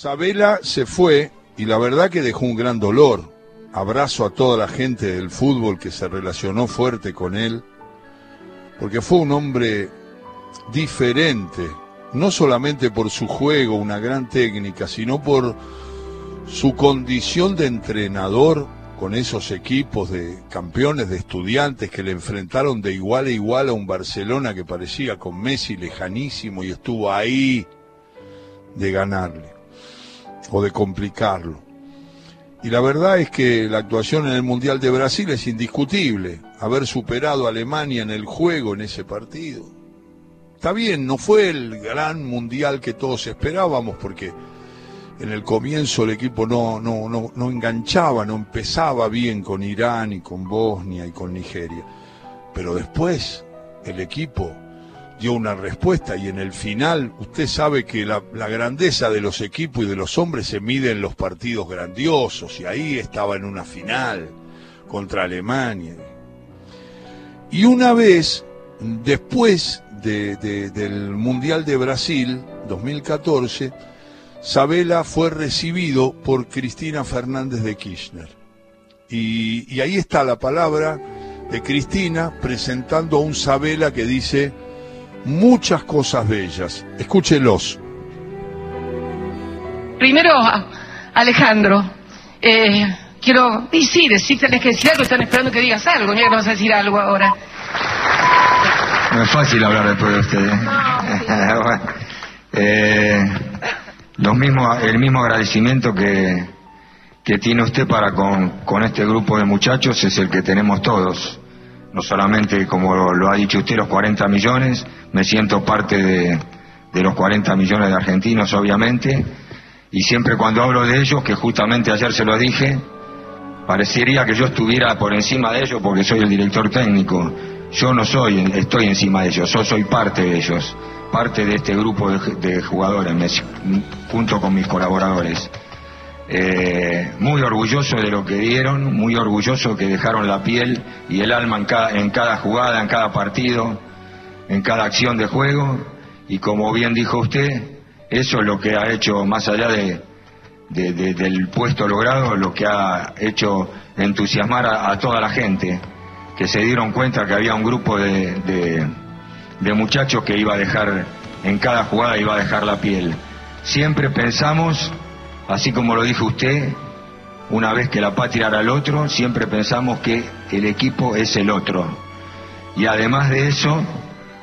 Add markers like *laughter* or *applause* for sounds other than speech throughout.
Sabela se fue y la verdad que dejó un gran dolor. Abrazo a toda la gente del fútbol que se relacionó fuerte con él, porque fue un hombre diferente, no solamente por su juego, una gran técnica, sino por su condición de entrenador con esos equipos de campeones de estudiantes que le enfrentaron de igual a igual a un Barcelona que parecía con Messi lejanísimo y estuvo ahí de ganarle o de complicarlo. Y la verdad es que la actuación en el Mundial de Brasil es indiscutible, haber superado a Alemania en el juego en ese partido. Está bien, no fue el gran Mundial que todos esperábamos porque en el comienzo el equipo no, no, no, no enganchaba, no empezaba bien con Irán y con Bosnia y con Nigeria. Pero después el equipo dio una respuesta y en el final usted sabe que la, grandeza de los equipos y de los hombres se mide en los partidos grandiosos y ahí estaba en una final contra Alemania. Y una vez, después de, de, del Mundial de Brasil 2014, Sabela fue recibido por Cristina Fernández de Kirchner. Y, y ahí está la palabra de Cristina presentando a un Sabela que dice muchas cosas bellas. Escúchelos. Primero, Alejandro, eh, quiero y sí, decir, tenés que decir algo, están esperando que digas algo, no vas a decir algo ahora. No es fácil hablar después de usted. ¿eh? *laughs* eh, los mismos, el mismo agradecimiento que, que tiene usted para con, con este grupo de muchachos es el que tenemos todos no solamente como lo, ha dicho usted, los 40 millones, me siento parte de, de, los 40 millones de argentinos, obviamente, y siempre cuando hablo de ellos, que justamente ayer se lo dije, parecería que yo estuviera por encima de ellos porque soy el director técnico. Yo no soy, estoy encima de ellos, yo soy parte de ellos, parte de este grupo de, de jugadores, junto con mis colaboradores. Eh, muy orgulloso de lo que dieron, muy orgulloso que dejaron la piel y el alma en cada, en cada jugada, en cada partido, en cada acción de juego. Y como bien dijo usted, eso es lo que ha hecho, más allá de, de, de del puesto logrado, lo que ha hecho entusiasmar a, a, toda la gente, que se dieron cuenta que había un grupo de, de muchachos que iba a dejar, en cada jugada iba a dejar la piel. Siempre pensamos Así como lo dijo usted, una vez que la patria era el otro, siempre pensamos que el equipo es el otro. Y además de eso,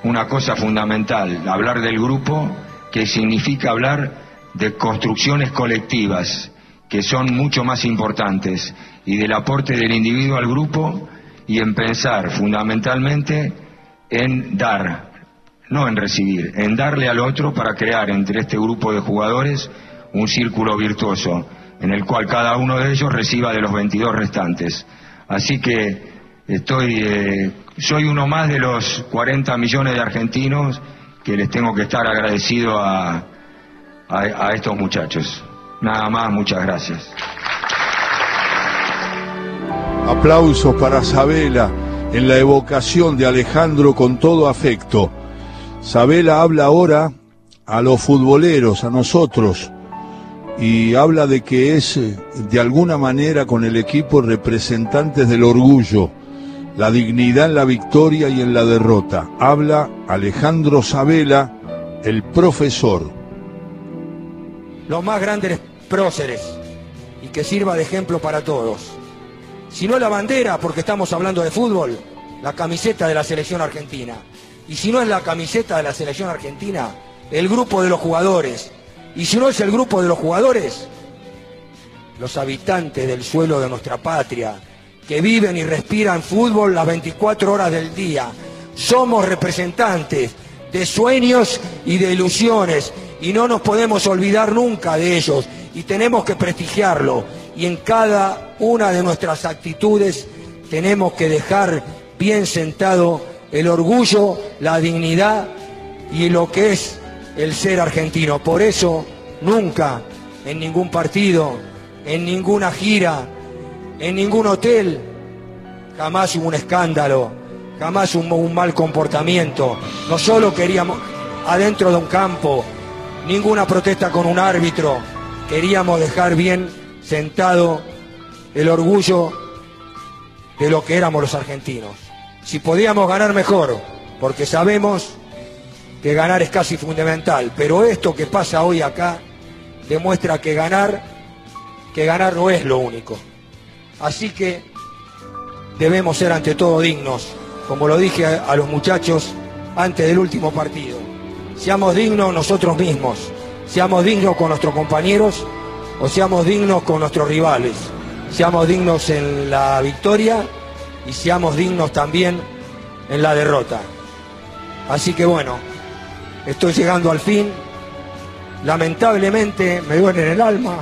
una cosa fundamental, hablar del grupo, que significa hablar de construcciones colectivas, que son mucho más importantes, y del aporte del individuo al grupo, y en pensar fundamentalmente en dar, no en recibir, en darle al otro para crear entre este grupo de jugadores un círculo virtuoso en el cual cada uno de ellos reciba de los 22 restantes. Así que estoy, eh, soy uno más de los 40 millones de argentinos que les tengo que estar agradecido a, a, a estos muchachos. Nada más, muchas gracias. Aplausos para Sabela en la evocación de Alejandro con todo afecto. Sabela habla ahora a los futboleros, a nosotros, y habla de que es de alguna manera con el equipo representantes del orgullo, la dignidad en la victoria y en la derrota. Habla Alejandro Sabela, el profesor. Los más grandes próceres y que sirva de ejemplo para todos. Si no la bandera, porque estamos hablando de fútbol, la camiseta de la selección argentina. Y si no es la camiseta de la selección argentina, el grupo de los jugadores, y si no es el grupo de los jugadores, los habitantes del suelo de nuestra patria, que viven y respiran fútbol las 24 horas del día. Somos representantes de sueños y de ilusiones y no nos podemos olvidar nunca de ellos y tenemos que prestigiarlo. Y en cada una de nuestras actitudes tenemos que dejar bien sentado el orgullo, la dignidad y lo que es el ser argentino. Por eso, nunca, en ningún partido, en ninguna gira, en ningún hotel, jamás hubo un escándalo, jamás hubo un mal comportamiento. No solo queríamos adentro de un campo, ninguna protesta con un árbitro, queríamos dejar bien sentado el orgullo de lo que éramos los argentinos. Si podíamos ganar mejor, porque sabemos que ganar es casi fundamental, pero esto que pasa hoy acá demuestra que ganar, que ganar no es lo único. Así que debemos ser ante todo dignos, como lo dije a, a los muchachos antes del último partido. Seamos dignos nosotros mismos, seamos dignos con nuestros compañeros o seamos dignos con nuestros rivales, seamos dignos en la victoria y seamos dignos también en la derrota. Así que bueno, estoy llegando al fin. Lamentablemente me duele en el alma.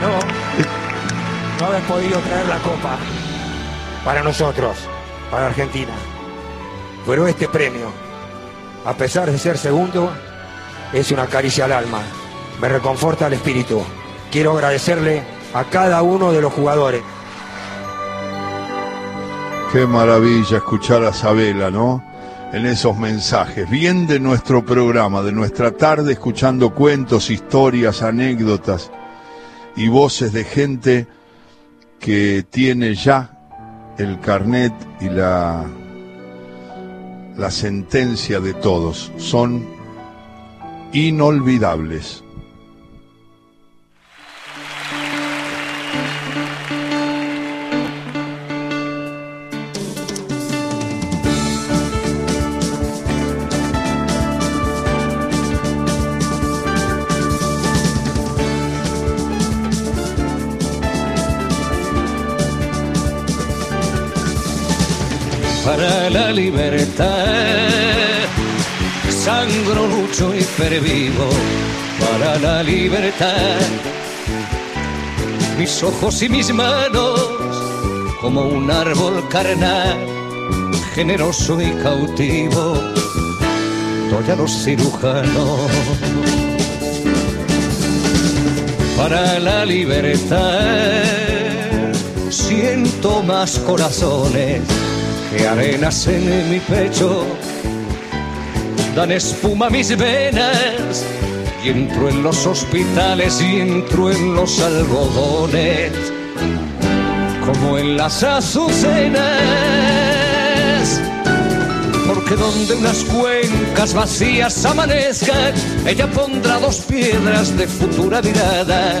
No, no haber podido traer la copa para nosotros, para Argentina. Pero este premio, a pesar de ser segundo, es una caricia al alma. Me reconforta el espíritu. Quiero agradecerle a cada uno de los jugadores. Qué maravilla escuchar a Sabela, ¿no? En esos mensajes, bien de nuestro programa, de nuestra tarde, escuchando cuentos, historias, anécdotas y voces de gente que tiene ya el carnet y la, la sentencia de todos. Son inolvidables. Para la libertad. Sangro, lucho y pervivo para la libertad. Mis ojos y mis manos como un árbol carnal, generoso y cautivo, doy a los cirujanos. Para la libertad siento más corazones que arenas en mi pecho dan espuma a mis venas y entro en los hospitales y entro en los algodones como en las azucenas. Porque donde unas cuencas vacías amanezcan ella pondrá dos piedras de futura mirada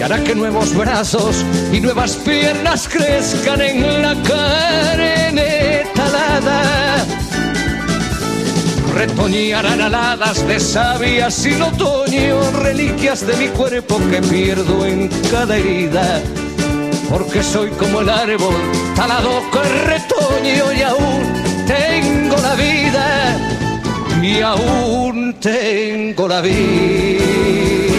y hará que nuevos brazos y nuevas piernas crezcan en la carne talada. Retoñarán aladas de savia sin otoño, reliquias de mi cuerpo que pierdo en cada herida. Porque soy como el árbol talado que retoño y aún tengo la vida, y aún tengo la vida.